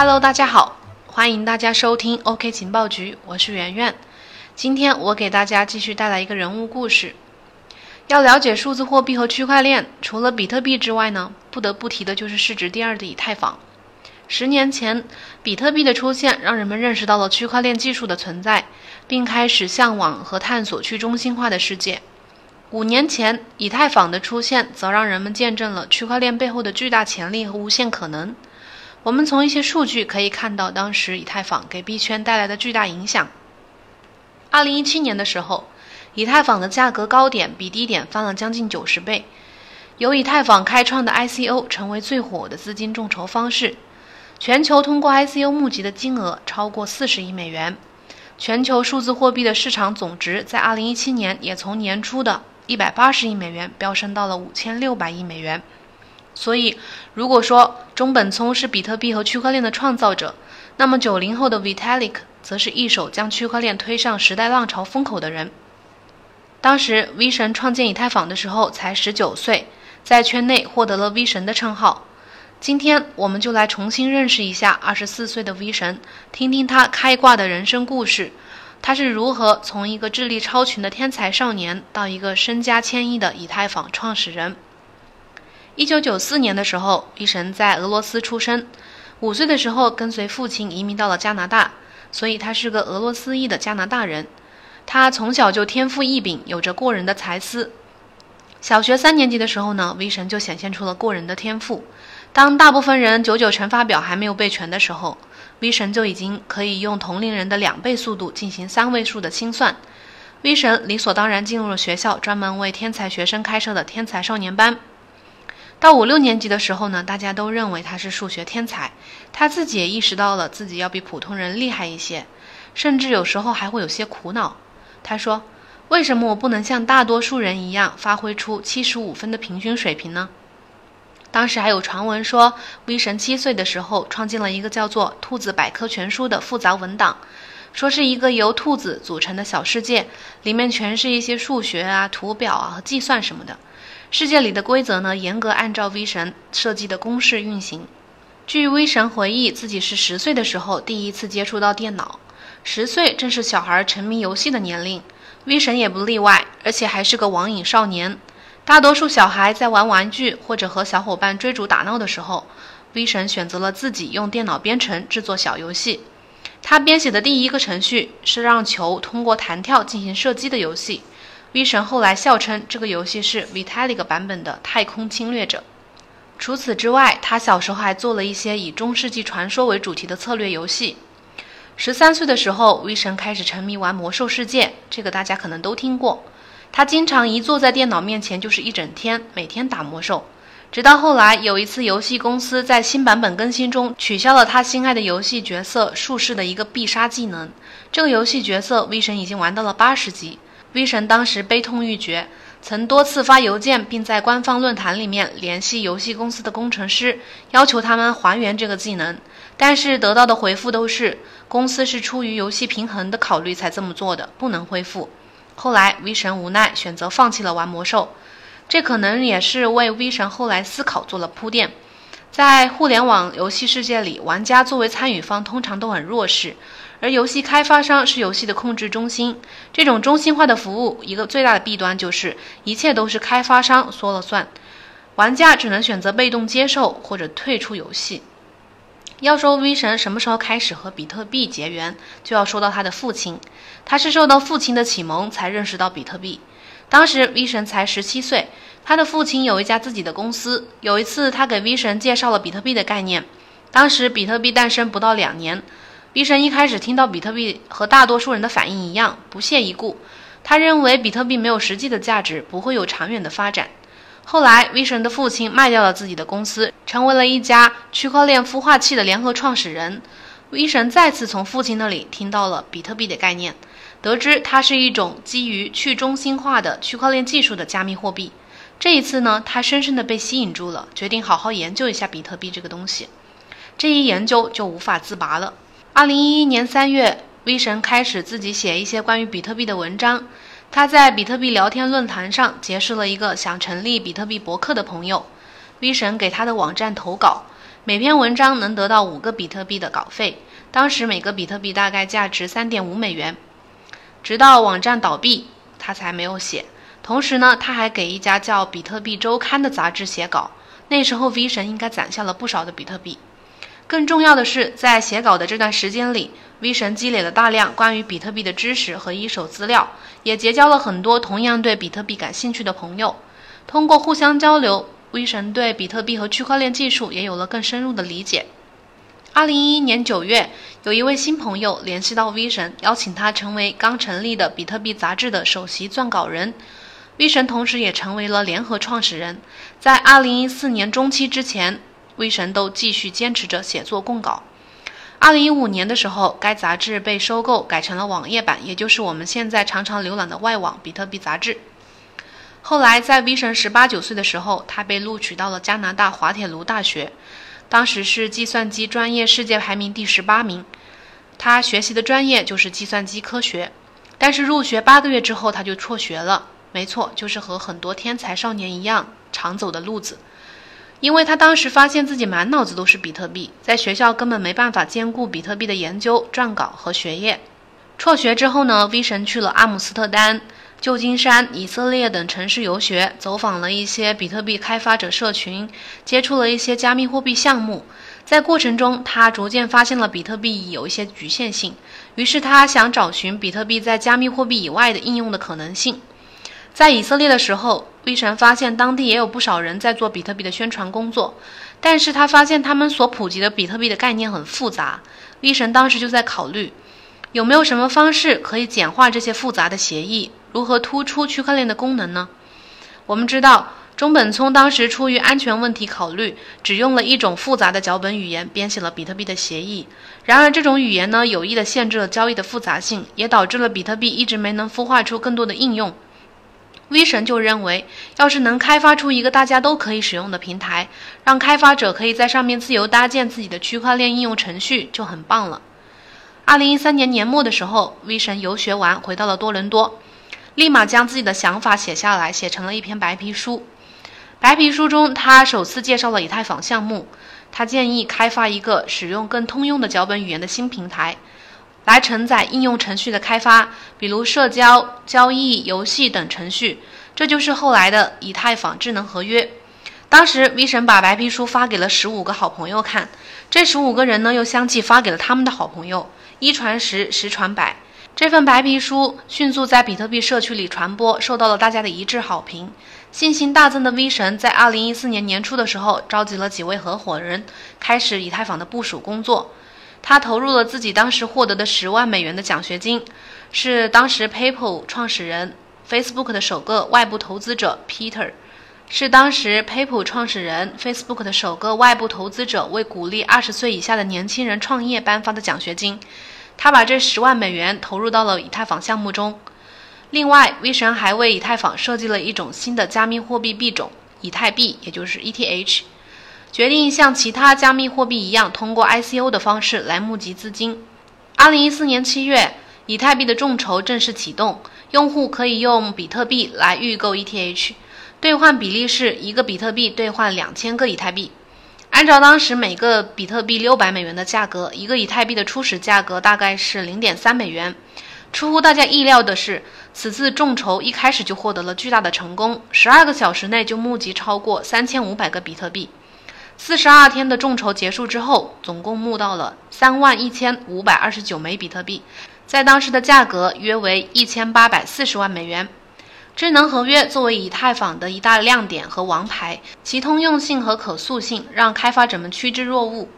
Hello，大家好，欢迎大家收听 OK 情报局，我是圆圆。今天我给大家继续带来一个人物故事。要了解数字货币和区块链，除了比特币之外呢，不得不提的就是市值第二的以太坊。十年前，比特币的出现让人们认识到了区块链技术的存在，并开始向往和探索去中心化的世界。五年前，以太坊的出现则让人们见证了区块链背后的巨大潜力和无限可能。我们从一些数据可以看到，当时以太坊给币圈带来的巨大影响。二零一七年的时候，以太坊的价格高点比低点翻了将近九十倍。由以太坊开创的 ICO 成为最火的资金众筹方式，全球通过 ICO 募集的金额超过四十亿美元。全球数字货币的市场总值在二零一七年也从年初的一百八十亿美元飙升到了五千六百亿美元。所以，如果说中本聪是比特币和区块链的创造者，那么九零后的 Vitalik 则是一手将区块链推上时代浪潮风口的人。当时，V 神创建以太坊的时候才十九岁，在圈内获得了 V 神的称号。今天，我们就来重新认识一下二十四岁的 V 神，听听他开挂的人生故事。他是如何从一个智力超群的天才少年，到一个身家千亿的以太坊创始人？一九九四年的时候，V 神在俄罗斯出生。五岁的时候，跟随父亲移民到了加拿大，所以他是个俄罗斯裔的加拿大人。他从小就天赋异禀，有着过人的才思。小学三年级的时候呢，V 神就显现出了过人的天赋。当大部分人九九乘法表还没有背全的时候，V 神就已经可以用同龄人的两倍速度进行三位数的清算。V 神理所当然进入了学校专门为天才学生开设的天才少年班。到五六年级的时候呢，大家都认为他是数学天才，他自己也意识到了自己要比普通人厉害一些，甚至有时候还会有些苦恼。他说：“为什么我不能像大多数人一样发挥出七十五分的平均水平呢？”当时还有传闻说，V 神七岁的时候创建了一个叫做《兔子百科全书》的复杂文档，说是一个由兔子组成的小世界，里面全是一些数学啊、图表啊和计算什么的。世界里的规则呢，严格按照 V 神设计的公式运行。据 V 神回忆，自己是十岁的时候第一次接触到电脑。十岁正是小孩沉迷游戏的年龄，V 神也不例外，而且还是个网瘾少年。大多数小孩在玩玩具或者和小伙伴追逐打闹的时候，V 神选择了自己用电脑编程制作小游戏。他编写的第一个程序是让球通过弹跳进行射击的游戏。V 神后来笑称这个游戏是 Vitalik 版本的《太空侵略者》。除此之外，他小时候还做了一些以中世纪传说为主题的策略游戏。十三岁的时候，V 神开始沉迷玩《魔兽世界》，这个大家可能都听过。他经常一坐在电脑面前就是一整天，每天打魔兽。直到后来有一次，游戏公司在新版本更新中取消了他心爱的游戏角色术士的一个必杀技能。这个游戏角色，V 神已经玩到了八十级。V 神当时悲痛欲绝，曾多次发邮件，并在官方论坛里面联系游戏公司的工程师，要求他们还原这个技能。但是得到的回复都是公司是出于游戏平衡的考虑才这么做的，不能恢复。后来 V 神无奈选择放弃了玩魔兽，这可能也是为 V 神后来思考做了铺垫。在互联网游戏世界里，玩家作为参与方通常都很弱势。而游戏开发商是游戏的控制中心，这种中心化的服务，一个最大的弊端就是一切都是开发商说了算，玩家只能选择被动接受或者退出游戏。要说 V 神什么时候开始和比特币结缘，就要说到他的父亲，他是受到父亲的启蒙才认识到比特币。当时 V 神才十七岁，他的父亲有一家自己的公司。有一次，他给 V 神介绍了比特币的概念，当时比特币诞生不到两年。V 神一开始听到比特币和大多数人的反应一样，不屑一顾。他认为比特币没有实际的价值，不会有长远的发展。后来，V 神的父亲卖掉了自己的公司，成为了一家区块链孵化器的联合创始人。V 神再次从父亲那里听到了比特币的概念，得知它是一种基于去中心化的区块链技术的加密货币。这一次呢，他深深的被吸引住了，决定好好研究一下比特币这个东西。这一研究就无法自拔了。二零一一年三月，V 神开始自己写一些关于比特币的文章。他在比特币聊天论坛上结识了一个想成立比特币博客的朋友，V 神给他的网站投稿，每篇文章能得到五个比特币的稿费，当时每个比特币大概价值三点五美元。直到网站倒闭，他才没有写。同时呢，他还给一家叫《比特币周刊》的杂志写稿。那时候，V 神应该攒下了不少的比特币。更重要的是，在写稿的这段时间里，V 神积累了大量关于比特币的知识和一手资料，也结交了很多同样对比特币感兴趣的朋友。通过互相交流，V 神对比特币和区块链技术也有了更深入的理解。二零一一年九月，有一位新朋友联系到 V 神，邀请他成为刚成立的比特币杂志的首席撰稿人。V 神同时也成为了联合创始人。在二零一四年中期之前。威神都继续坚持着写作供稿。二零一五年的时候，该杂志被收购，改成了网页版，也就是我们现在常常浏览的外网比特币杂志。后来，在威神十八九岁的时候，他被录取到了加拿大滑铁卢大学，当时是计算机专业世界排名第十八名。他学习的专业就是计算机科学，但是入学八个月之后他就辍学了。没错，就是和很多天才少年一样，常走的路子。因为他当时发现自己满脑子都是比特币，在学校根本没办法兼顾比特币的研究、撰稿和学业。辍学之后呢，V 神去了阿姆斯特丹、旧金山、以色列等城市游学，走访了一些比特币开发者社群，接触了一些加密货币项目。在过程中，他逐渐发现了比特币有一些局限性，于是他想找寻比特币在加密货币以外的应用的可能性。在以色列的时候。V 神发现当地也有不少人在做比特币的宣传工作，但是他发现他们所普及的比特币的概念很复杂。V 神当时就在考虑，有没有什么方式可以简化这些复杂的协议，如何突出区块链的功能呢？我们知道，中本聪当时出于安全问题考虑，只用了一种复杂的脚本语言编写了比特币的协议。然而，这种语言呢，有意的限制了交易的复杂性，也导致了比特币一直没能孵化出更多的应用。V 神就认为，要是能开发出一个大家都可以使用的平台，让开发者可以在上面自由搭建自己的区块链应用程序，就很棒了。二零一三年年末的时候，V 神游学完回到了多伦多，立马将自己的想法写下来，写成了一篇白皮书。白皮书中，他首次介绍了以太坊项目，他建议开发一个使用更通用的脚本语言的新平台。来承载应用程序的开发，比如社交、交易、游戏等程序，这就是后来的以太坊智能合约。当时 V 神把白皮书发给了十五个好朋友看，这十五个人呢又相继发给了他们的好朋友，一传十，十传百。这份白皮书迅速在比特币社区里传播，受到了大家的一致好评。信心大增的 V 神在二零一四年年初的时候，召集了几位合伙人，开始以太坊的部署工作。他投入了自己当时获得的十万美元的奖学金，是当时 PayPal 创始人、Facebook 的首个外部投资者 Peter，是当时 PayPal 创始人、Facebook 的首个外部投资者为鼓励二十岁以下的年轻人创业颁发的奖学金。他把这十万美元投入到了以太坊项目中。另外，V 神还为以太坊设计了一种新的加密货币币种——以太币，也就是 ETH。决定像其他加密货币一样，通过 ICO 的方式来募集资金。二零一四年七月，以太币的众筹正式启动，用户可以用比特币来预购 ETH，兑换比例是一个比特币兑换两千个以太币。按照当时每个比特币六百美元的价格，一个以太币的初始价格大概是零点三美元。出乎大家意料的是，此次众筹一开始就获得了巨大的成功，十二个小时内就募集超过三千五百个比特币。四十二天的众筹结束之后，总共募到了三万一千五百二十九枚比特币，在当时的价格约为一千八百四十万美元。智能合约作为以太坊的一大亮点和王牌，其通用性和可塑性让开发者们趋之若鹜。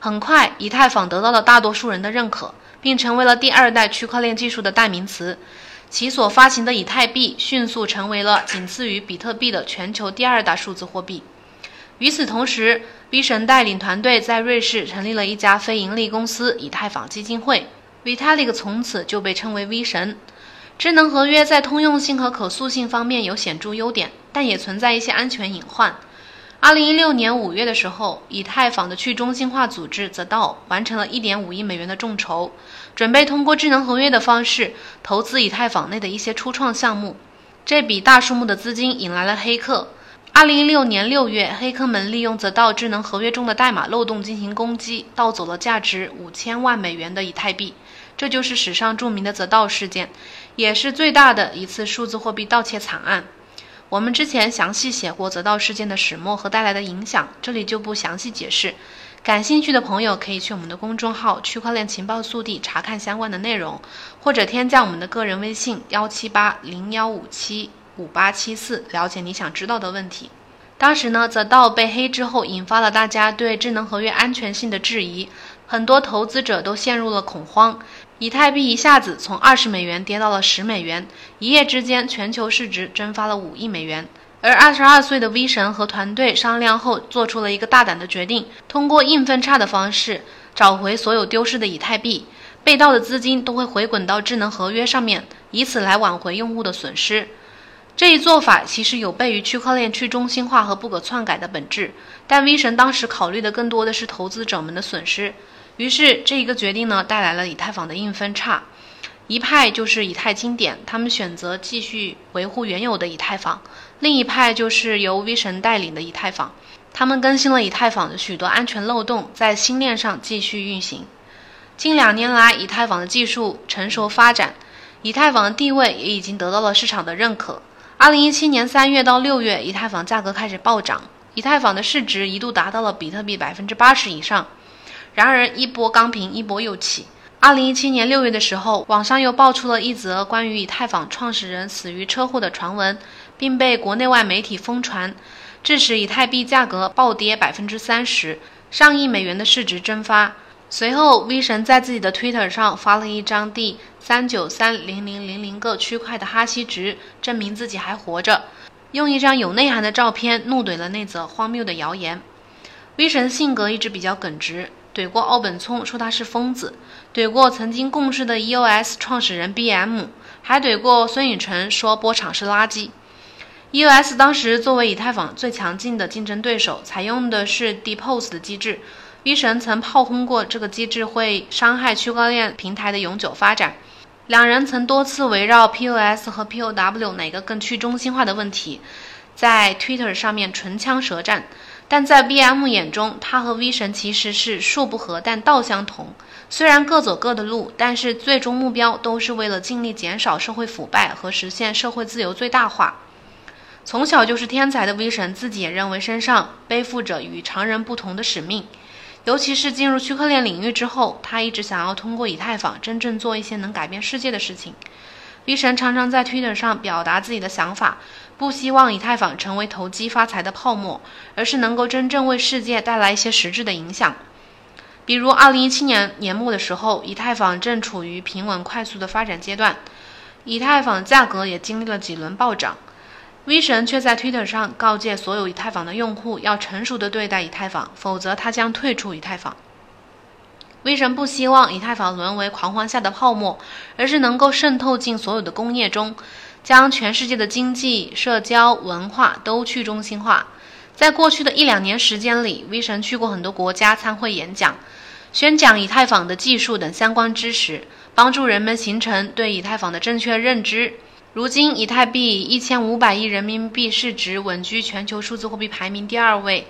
很快，以太坊得到了大多数人的认可，并成为了第二代区块链技术的代名词。其所发行的以太币迅速成为了仅次于比特币的全球第二大数字货币。与此同时，V 神带领团队在瑞士成立了一家非盈利公司——以太坊基金会。Vitalik 从此就被称为 V 神。智能合约在通用性和可塑性方面有显著优点，但也存在一些安全隐患。2016年5月的时候，以太坊的去中心化组织 The DAO 完成了1.5亿美元的众筹，准备通过智能合约的方式投资以太坊内的一些初创项目。这笔大数目的资金引来了黑客。二零一六年六月，黑客们利用 The DAO 智能合约中的代码漏洞进行攻击，盗走了价值五千万美元的以太币。这就是史上著名的 The DAO 事件，也是最大的一次数字货币盗窃惨案。我们之前详细写过 The DAO 事件的始末和带来的影响，这里就不详细解释。感兴趣的朋友可以去我们的公众号“区块链情报速递”查看相关的内容，或者添加我们的个人微信幺七八零幺五七。五八七四，了解你想知道的问题。当时呢，则道被黑之后，引发了大家对智能合约安全性的质疑，很多投资者都陷入了恐慌。以太币一下子从二十美元跌到了十美元，一夜之间全球市值蒸发了五亿美元。而二十二岁的 V 神和团队商量后，做出了一个大胆的决定，通过硬分叉的方式找回所有丢失的以太币，被盗的资金都会回滚到智能合约上面，以此来挽回用户的损失。这一做法其实有悖于区块链去中心化和不可篡改的本质，但 V 神当时考虑的更多的是投资者们的损失，于是这一个决定呢带来了以太坊的硬分叉，一派就是以太经典，他们选择继续维护原有的以太坊；另一派就是由 V 神带领的以太坊，他们更新了以太坊的许多安全漏洞，在新链上继续运行。近两年来，以太坊的技术成熟发展，以太坊的地位也已经得到了市场的认可。二零一七年三月到六月，以太坊价格开始暴涨，以太坊的市值一度达到了比特币百分之八十以上。然而，一波刚平，一波又起。二零一七年六月的时候，网上又爆出了一则关于以太坊创始人死于车祸的传闻，并被国内外媒体疯传，致使以太币价格暴跌百分之三十，上亿美元的市值蒸发。随后，V 神在自己的 Twitter 上发了一张第三九三零零零零个区块的哈希值，证明自己还活着。用一张有内涵的照片怒怼了那则荒谬的谣言。V 神性格一直比较耿直，怼过奥本聪说他是疯子，怼过曾经共事的 EOS 创始人 BM，还怼过孙宇晨说波场是垃圾。EOS 当时作为以太坊最强劲的竞争对手，采用的是 Depose 的机制。V 神曾炮轰过这个机制会伤害区块链平台的永久发展，两人曾多次围绕 POS 和 POW 哪个更去中心化的问题，在 Twitter 上面唇枪舌战。但在 BM 眼中，他和 V 神其实是术不合但道相同，虽然各走各的路，但是最终目标都是为了尽力减少社会腐败和实现社会自由最大化。从小就是天才的 V 神自己也认为身上背负着与常人不同的使命。尤其是进入区块链领域之后，他一直想要通过以太坊真正做一些能改变世界的事情。V 神常常在 Twitter 上表达自己的想法，不希望以太坊成为投机发财的泡沫，而是能够真正为世界带来一些实质的影响。比如2017年年末的时候，以太坊正处于平稳快速的发展阶段，以太坊价格也经历了几轮暴涨。V 神却在 Twitter 上告诫所有以太坊的用户要成熟的对待以太坊，否则他将退出以太坊。V 神不希望以太坊沦为狂欢下的泡沫，而是能够渗透进所有的工业中，将全世界的经济、社交、文化都去中心化。在过去的一两年时间里，V 神去过很多国家参会演讲，宣讲以太坊的技术等相关知识，帮助人们形成对以太坊的正确认知。如今，以太币一千五百亿人民币市值稳居全球数字货币排名第二位，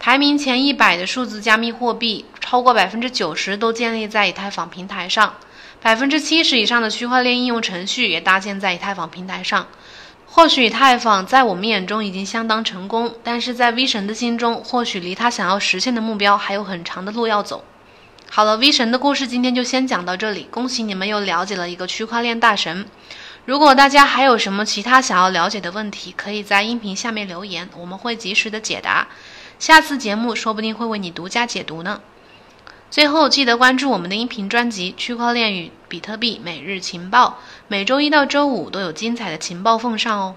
排名前一百的数字加密货币超过百分之九十都建立在以太坊平台上，百分之七十以上的区块链应用程序也搭建在以太坊平台上。或许以太坊在我们眼中已经相当成功，但是在 V 神的心中，或许离他想要实现的目标还有很长的路要走。好了，V 神的故事今天就先讲到这里，恭喜你们又了解了一个区块链大神。如果大家还有什么其他想要了解的问题，可以在音频下面留言，我们会及时的解答。下次节目说不定会为你独家解读呢。最后记得关注我们的音频专辑《区块链与比特币每日情报》，每周一到周五都有精彩的情报奉上哦。